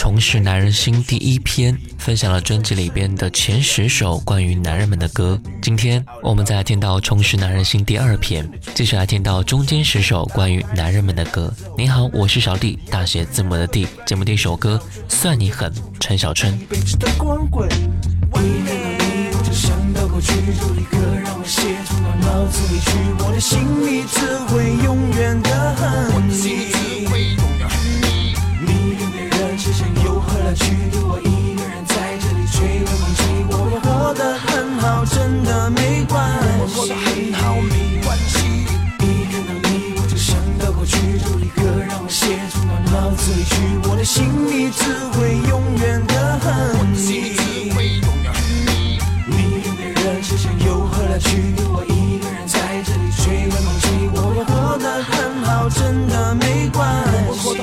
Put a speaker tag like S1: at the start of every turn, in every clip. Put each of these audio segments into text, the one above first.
S1: 重拾男人心》第一篇，分享了专辑里边的前十首关于男人们的歌。今天我们再来听到《重拾男人心》第二篇，继续来听到中间十首关于男人们的歌。你好，我是小弟，大写字母的弟。节目第一首歌，算你狠，陈小春。
S2: 一个人在这里吹冷空气，我也活得很好，真的没关系。我过得很好，没关系。一看到你，我就想到过去，就立刻让我写进到脑子里去，我的心里只会永远的恨你。你跟别人之间有何来去？我一个人在这里吹冷空气，我也活得很好，真的没关系。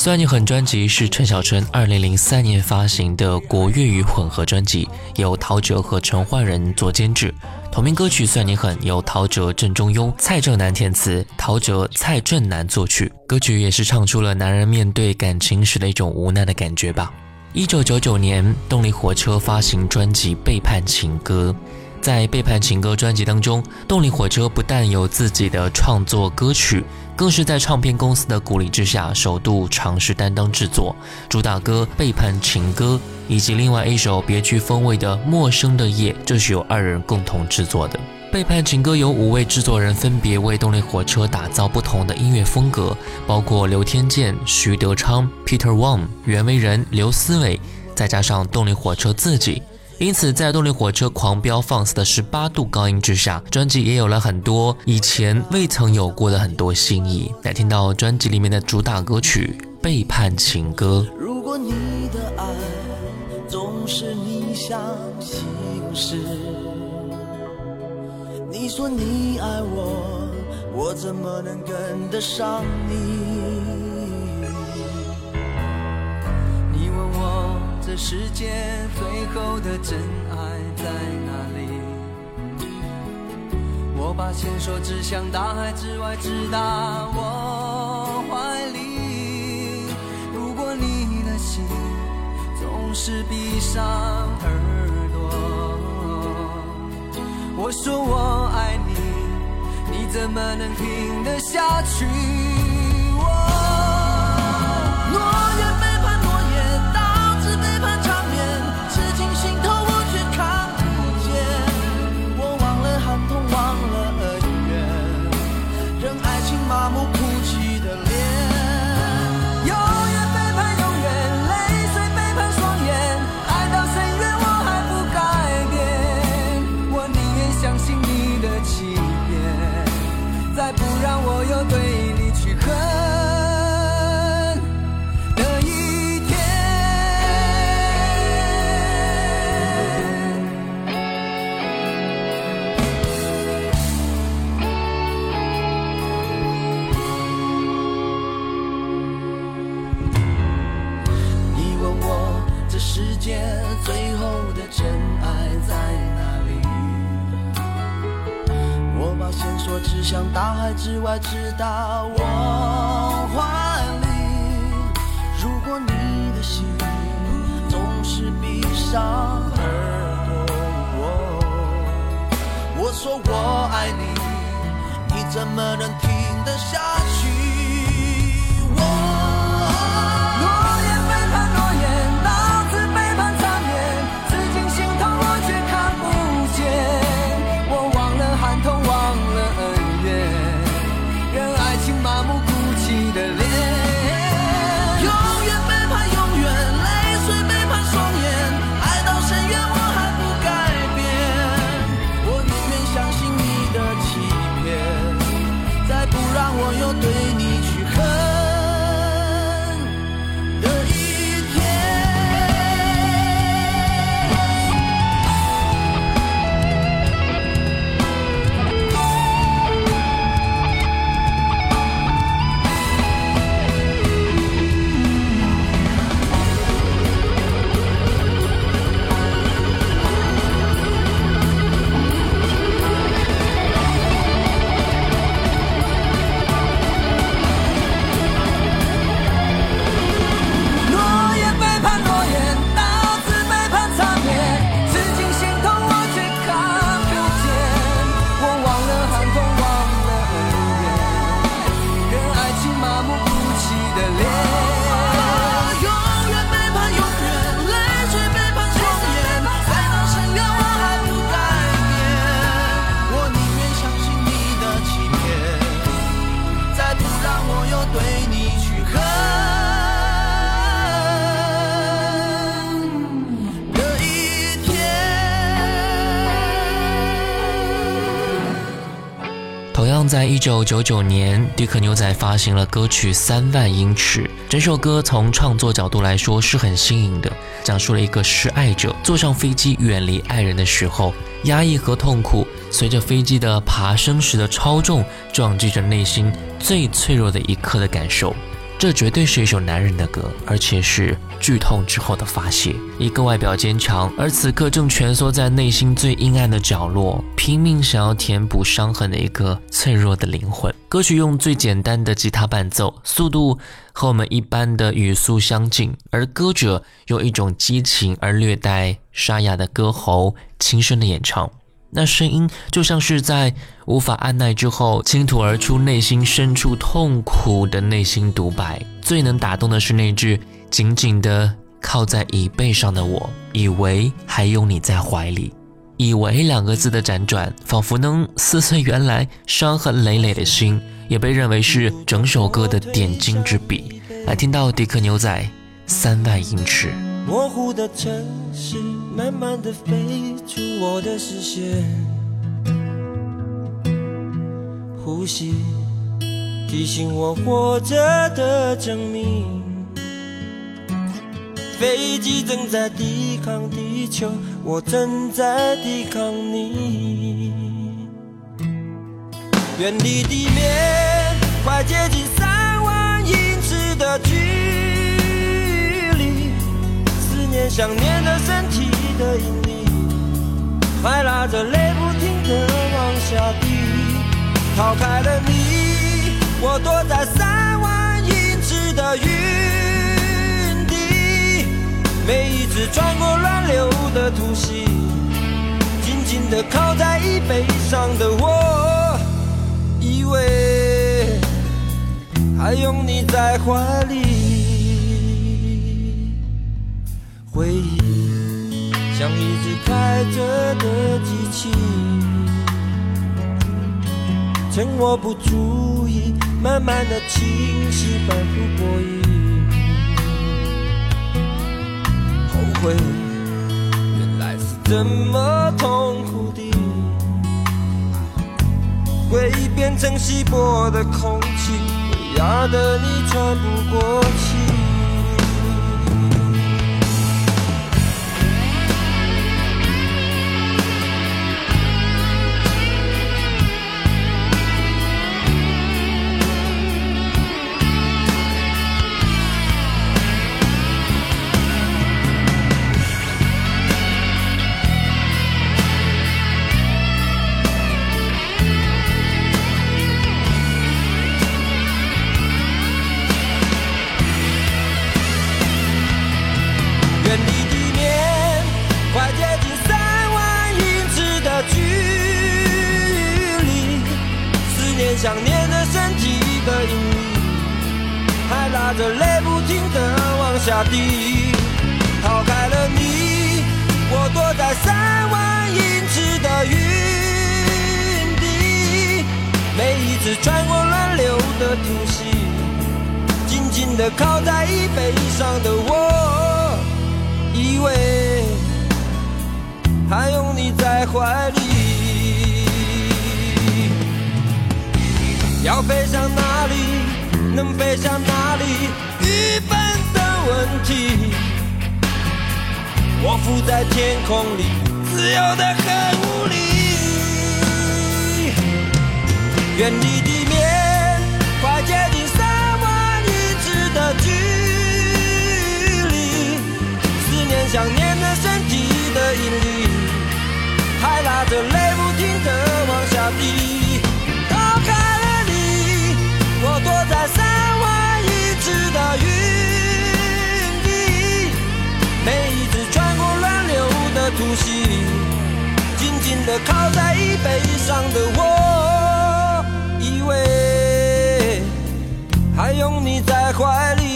S1: 算你狠专辑是陈小春二零零三年发行的国粤语混合专辑，由陶喆和陈奂仁做监制。同名歌曲《算你狠》由陶喆、郑中庸、蔡正南填词，陶喆、蔡正南作曲。歌曲也是唱出了男人面对感情时的一种无奈的感觉吧。一九九九年，动力火车发行专辑《背叛情歌》，在《背叛情歌》专辑当中，动力火车不但有自己的创作歌曲，更是在唱片公司的鼓励之下，首度尝试担当制作。主打歌《背叛情歌》以及另外一首别具风味的《陌生的夜》，就是由二人共同制作的。《背叛情歌》由五位制作人分别为动力火车打造不同的音乐风格，包括刘天健、徐德昌、Peter Wang、袁惟仁、刘思伟，再加上动力火车自己。因此，在动力火车狂飙放肆的十八度高音之下，专辑也有了很多以前未曾有过的很多新意。来听到专辑里面的主打歌曲《背叛情歌》。
S3: 如果你的爱总是逆向行驶，你说你爱我，我怎么能跟得上你？这世界最后的真爱在哪里？我把线索指向大海之外，直达我怀里。如果你的心总是闭上耳朵，我说我爱你，你怎么能听得下去？像大海之外，直达我怀里。如果你的心总是闭上耳朵，我我说我爱你，你怎么能听得下去？
S1: 九九九年，迪克牛仔发行了歌曲《三万英尺》。整首歌从创作角度来说是很新颖的，讲述了一个失爱者坐上飞机远离爱人的时候，压抑和痛苦随着飞机的爬升时的超重，撞击着内心最脆弱的一刻的感受。这绝对是一首男人的歌，而且是剧痛之后的发泄。一个外表坚强，而此刻正蜷缩在内心最阴暗的角落，拼命想要填补伤痕的一个脆弱的灵魂。歌曲用最简单的吉他伴奏，速度和我们一般的语速相近，而歌者用一种激情而略带沙哑的歌喉，轻声的演唱。那声音就像是在无法按耐之后倾吐而出内心深处痛苦的内心独白。最能打动的是那句“紧紧的靠在椅背上的我，以为还有你在怀里”。以为两个字的辗转，仿佛能撕碎原来伤痕累累的心，也被认为是整首歌的点睛之笔。来听到迪克牛仔三万英尺。
S2: 模糊的城市，慢慢的飞出我的视线。呼吸，提醒我活着的证明。飞机正在抵抗地球，我正在抵抗你。远离地面，快接近想念的身体的引力，快拉着泪不停的往下滴。逃开了你，我躲在三万英尺的云底。每一次穿过乱流的突袭，紧紧的靠在椅背上的我，以为还拥你在怀里。回忆像一只开着的机器，趁我不注意，慢慢的清晰，反复播音。后悔，原来是这么痛苦的。回忆变成稀薄的空气，会压得你喘不过气。着泪不停的往下滴。逃开了你，我躲在三万英尺的云底。每一次穿过乱流的突袭，紧紧的靠在椅背上的我，以为还拥你在怀里。要飞向哪里？能飞向哪里？愚笨的问题。我浮在天空里，自由的很无力。远离地面，快接近三万英尺的距离。思念想念的身体的引力，还拉着泪不停的往下滴。的云底，每一次穿过乱流的突袭，紧紧地靠在椅背上的我，以为还拥你在怀里。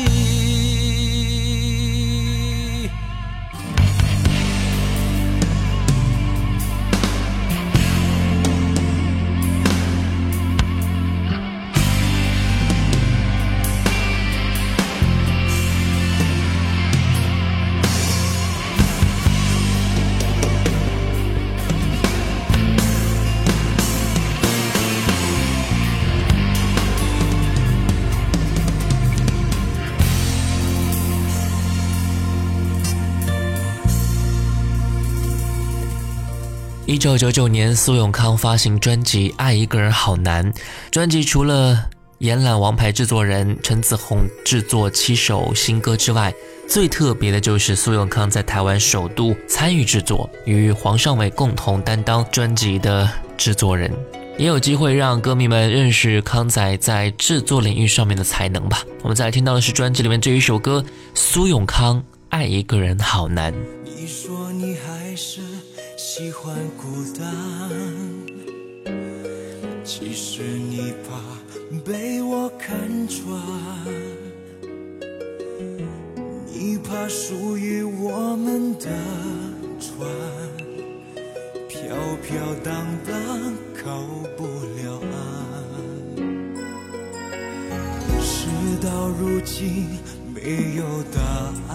S1: 九九九年，苏永康发行专辑《爱一个人好难》。专辑除了延揽王牌制作人陈子红制作七首新歌之外，最特别的就是苏永康在台湾首度参与制作，与黄尚伟共同担当专辑的制作人，也有机会让歌迷们认识康仔在制作领域上面的才能吧。我们再来听到的是专辑里面这一首歌《苏永康爱一个人好难》。
S4: 你说你还是喜欢孤单。其实你怕被我看穿，你怕属于我们的船飘飘荡荡靠不了岸。事到如今没有答案，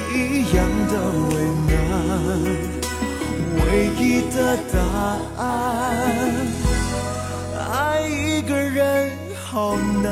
S4: 一样的为难。唯一的答案。爱一个人好难。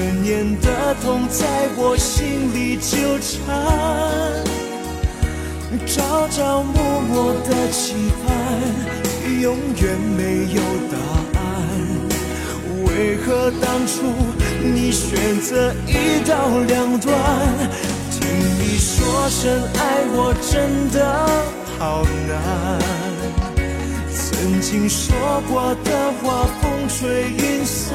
S4: 思念的痛在我心里纠缠。朝朝暮暮的期盼，永远没有答案。为何当初你选择一刀两断？听你说声爱我真的好难。曾经说过的话风吹云散，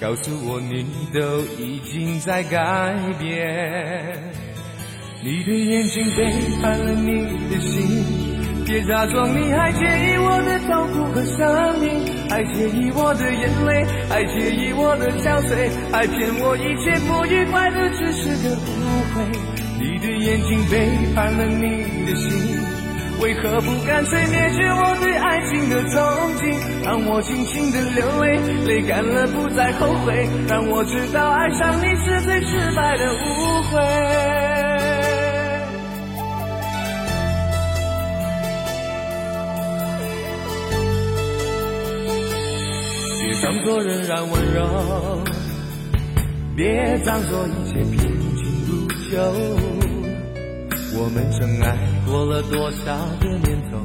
S5: 告诉我你都已经在改变，你的眼睛背叛了你的心。别假装你还介意我的痛苦和伤命，还介意我的眼泪，还介意我的憔悴，还骗我一切不愉快的只是个误会。你的眼睛背叛了你的心，为何不干脆灭绝我对爱情的憧憬？让我尽情的流泪，泪干了不再后悔，让我知道爱上你是最失败的误会。别装作仍然温柔，别装作一切平静如旧。我们曾爱过了多少个年头，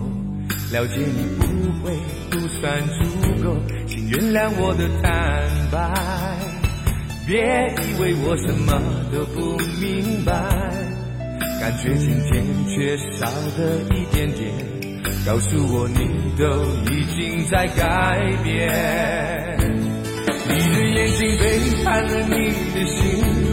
S5: 了解你不会不算足够，请原谅我的坦白。别以为我什么都不明白，感觉渐渐缺少的一点点。告诉我，你都已经在改变。你的眼睛背叛了你的心，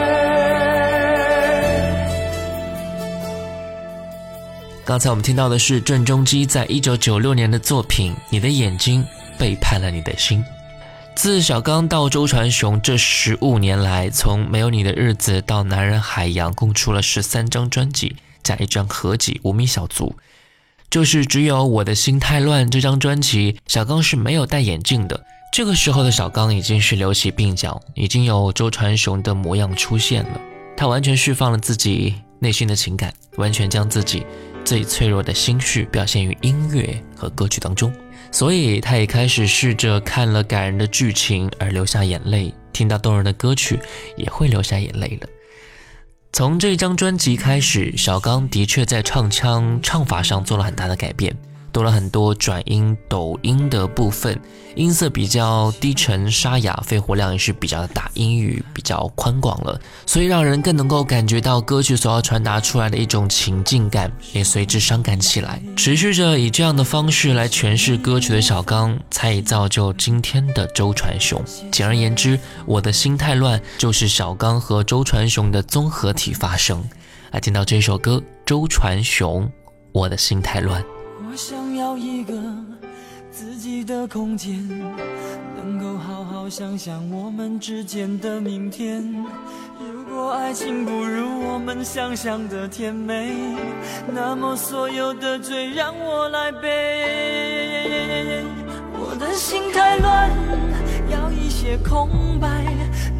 S1: 刚才我们听到的是郑中基在一九九六年的作品《你的眼睛背叛了你的心》。自小刚到周传雄这十五年来，从没有你的日子到男人海洋，共出了十三张专辑加一张合集《无名小卒》。就是只有我的心太乱这张专辑，小刚是没有戴眼镜的。这个时候的小刚已经是留起鬓角，已经有周传雄的模样出现了。他完全释放了自己内心的情感，完全将自己。最脆弱的心绪表现于音乐和歌曲当中，所以他也开始试着看了感人的剧情而流下眼泪，听到动人的歌曲也会流下眼泪了。从这张专辑开始，小刚的确在唱腔唱法上做了很大的改变。多了很多转音、抖音的部分，音色比较低沉沙哑，肺活量也是比较大，音域比较宽广了，所以让人更能够感觉到歌曲所要传达出来的一种情境感，也随之伤感起来。持续着以这样的方式来诠释歌曲的小刚，才以造就今天的周传雄。简而言之，我的心太乱，就是小刚和周传雄的综合体发声。来听到这首歌，周传雄，我的心太乱。
S5: 我想要一个自己的空间，能够好好
S6: 想想我们之间的明天。如果爱情不如我们想象的甜美，那么所有的罪让我来背。我的心太乱，要一些空白。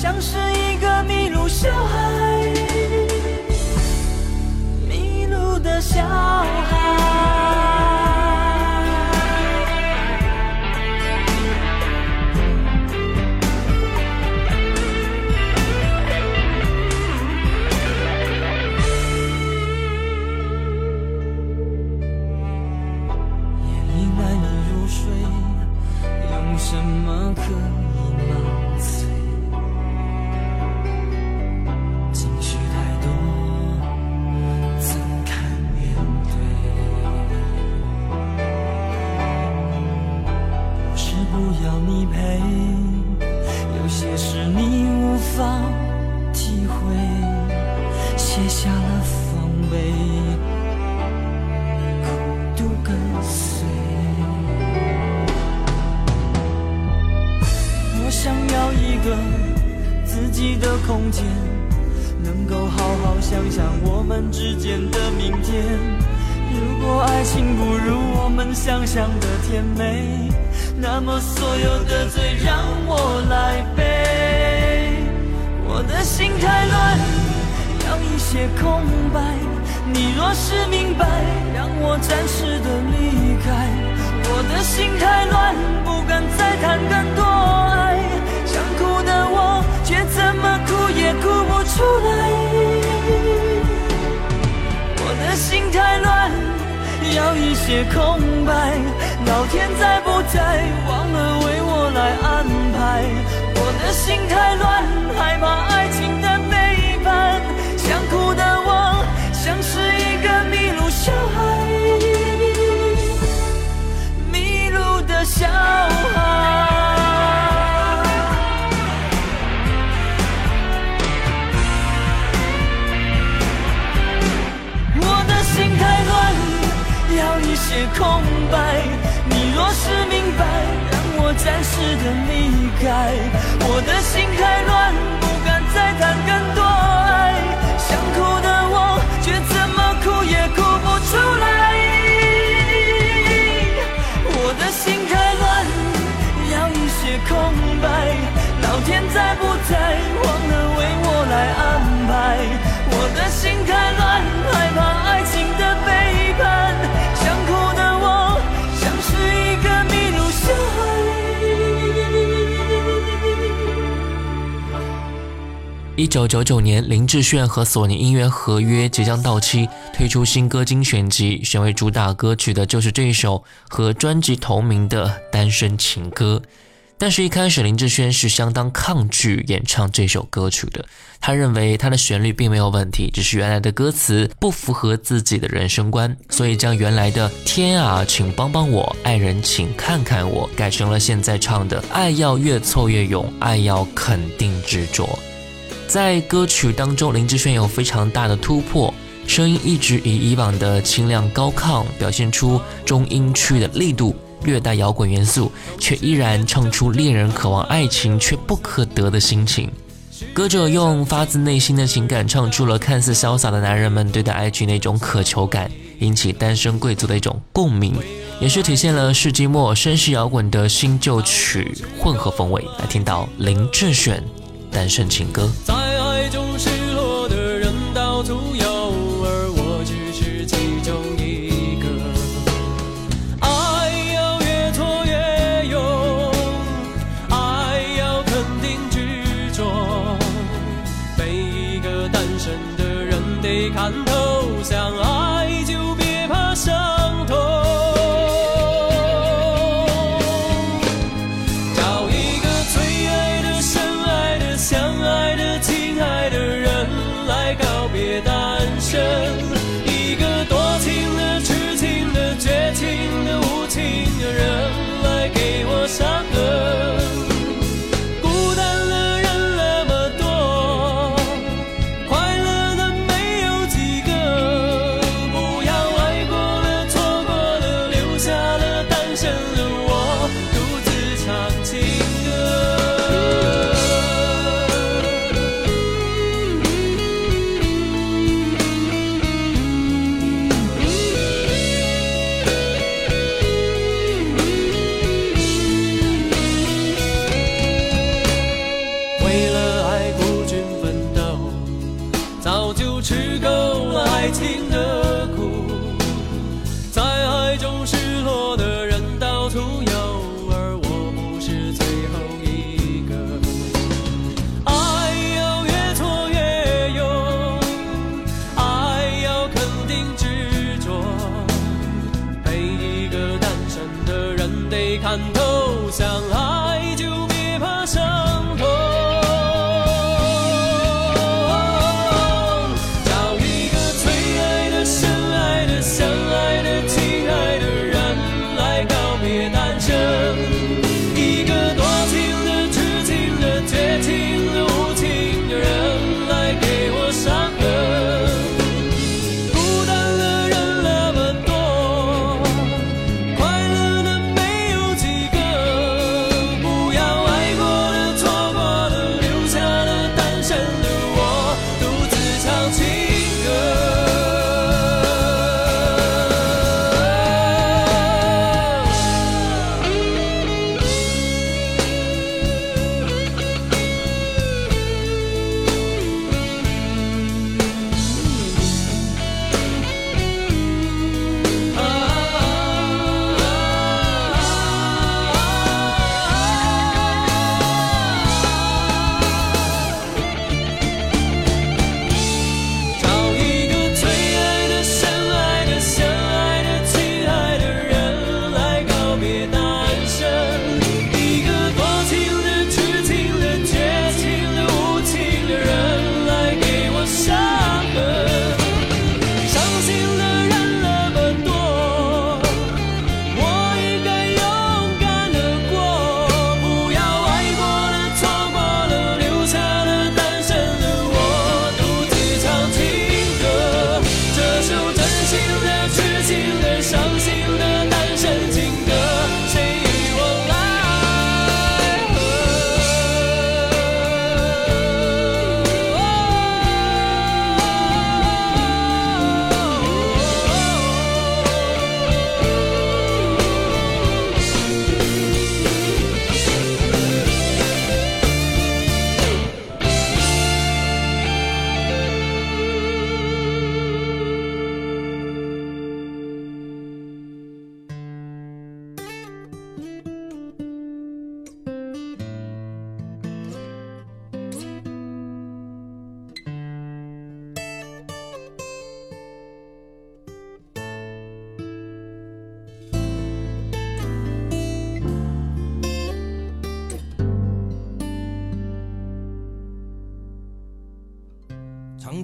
S6: 像是一个迷路小孩。迷路的小孩。心太乱，害怕爱情的背叛。想哭的我，像是一个迷路小孩，迷路的小孩。我的心太乱，要一些空白，你若是明白，让我暂时的离开。我的心太乱，
S1: 一九九九年，林志炫和索尼音乐合约即将到期，推出新歌精选集，选为主打歌曲的就是这一首和专辑同名的《单身情歌》。但是，一开始林志炫是相当抗拒演唱这首歌曲的。他认为他的旋律并没有问题，只是原来的歌词不符合自己的人生观，所以将原来的“天啊，请帮帮我，爱人请看看我”改成了现在唱的“爱要越挫越勇，爱要肯定执着”。在歌曲当中，林志炫有非常大的突破，声音一直以以往的清亮高亢，表现出中音区的力度，略带摇滚元素，却依然唱出恋人渴望爱情却不可得的心情。歌者用发自内心的情感唱出了看似潇洒的男人们对待爱情那种渴求感，引起单身贵族的一种共鸣，也是体现了世纪末绅士摇滚的新旧曲混合风味。来听到林志炫。单身情歌。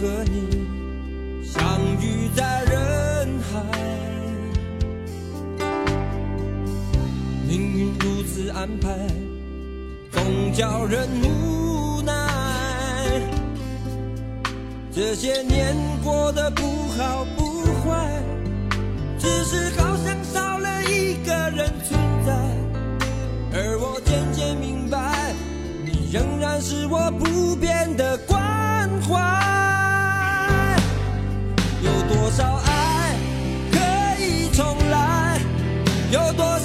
S2: 和你相遇在人海。命运如此安排总叫人无奈。这些年过得不好不坏只是好像少了一个人存在。而我渐渐明白你仍然是我不变的关怀。少爱可以重来有多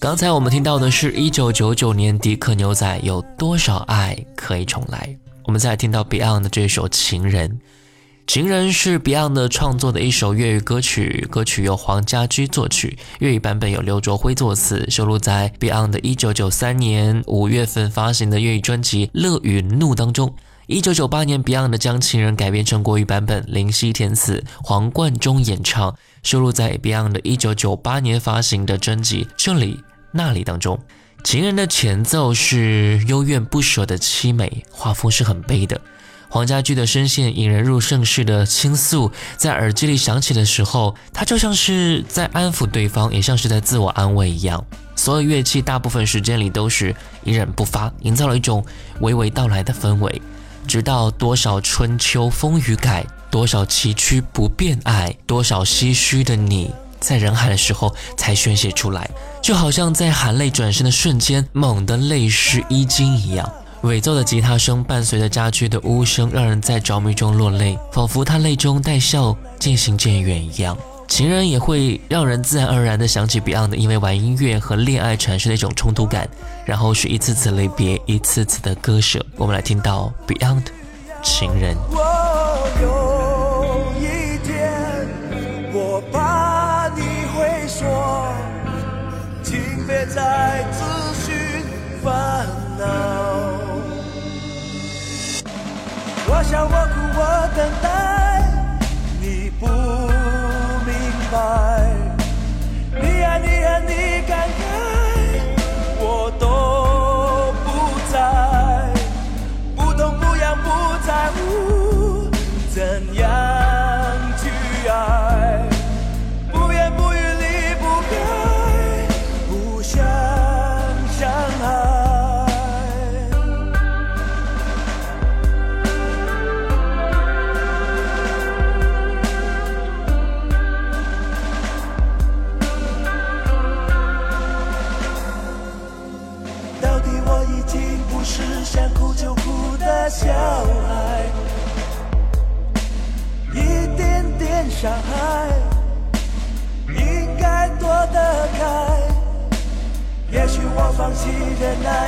S1: 刚才我们听到的是一九九九年迪克牛仔有多少爱可以重来？我们再来听到 Beyond 的这首《情人》。《情人》是 Beyond 创作的一首粤语歌曲，歌曲由黄家驹作曲，粤语版本由刘卓辉作词，收录在 Beyond 的一九九三年五月份发行的粤语专辑《乐与怒》当中。一九九八年，Beyond 将《情人》改编成国语版本，林夕填词，黄贯中演唱，收录在 Beyond 的一九九八年发行的专辑《这里那里》当中。情人的前奏是幽怨不舍的凄美，画风是很悲的。黄家驹的声线引人入胜式的倾诉，在耳机里响起的时候，他就像是在安抚对方，也像是在自我安慰一样。所有乐器大部分时间里都是隐忍不发，营造了一种娓娓道来的氛围。直到多少春秋风雨改，多少崎岖不变爱，多少唏嘘的你，在人海的时候才宣泄出来，就好像在含泪转身的瞬间，猛地泪湿衣襟一样。尾奏的吉他声伴随着家驹的呜声，让人在着迷中落泪，仿佛他泪中带笑，渐行渐远一样。情人也会让人自然而然地想起 Beyond 因为玩音乐和恋爱产生的一种冲突感，然后是一次次离别，一次次的割舍。我们来听到 Beyond 情人。
S4: 我笑，我哭，我等待，你不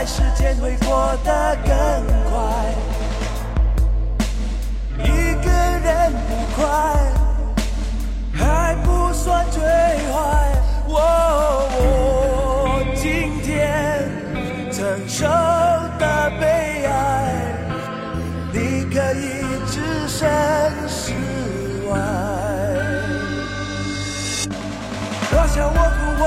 S4: 时间会过得更快。一个人不快，还不算最坏。我我今天承受的悲哀，你可以置身事外。我想我哭，我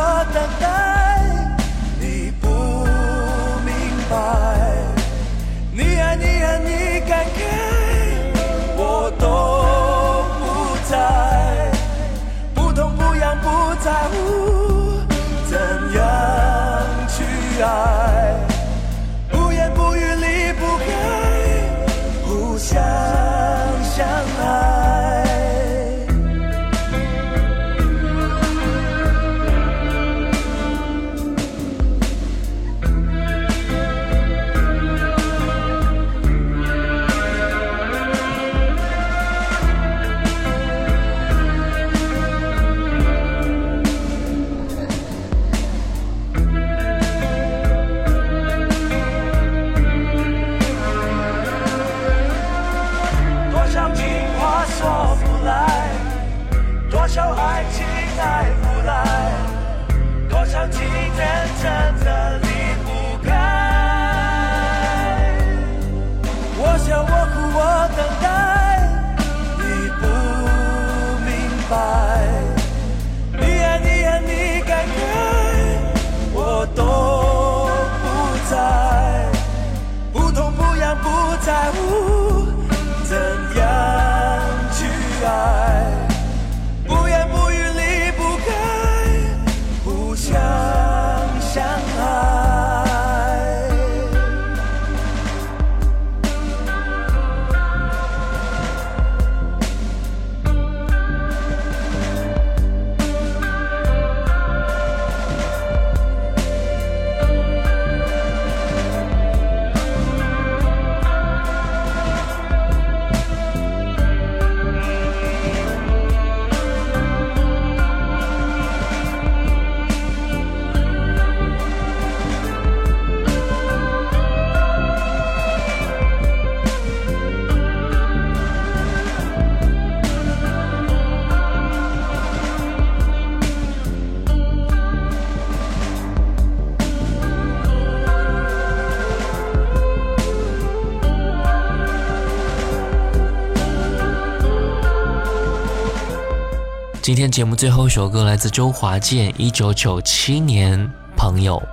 S1: 今天节目最后一首歌来自周华健，一九九七年《朋友》。《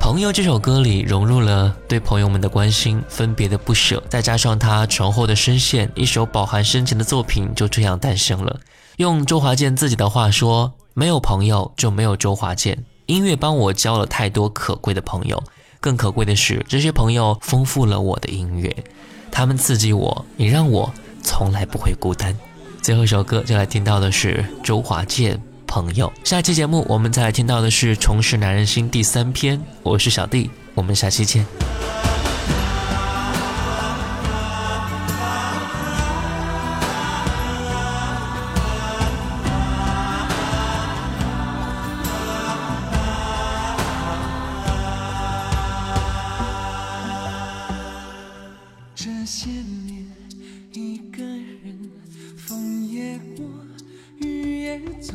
S1: 朋友》这首歌里融入了对朋友们的关心、分别的不舍，再加上他醇厚的声线，一首饱含深情的作品就这样诞生了。用周华健自己的话说：“没有朋友就没有周华健。音乐帮我交了太多可贵的朋友，更可贵的是，这些朋友丰富了我的音乐，他们刺激我，也让我从来不会孤单。”最后一首歌就来听到的是周华健《朋友》。下期节目我们再来听到的是《重拾男人心》第三篇。我是小弟，我们下期见。
S5: 这些年，一个我雨也走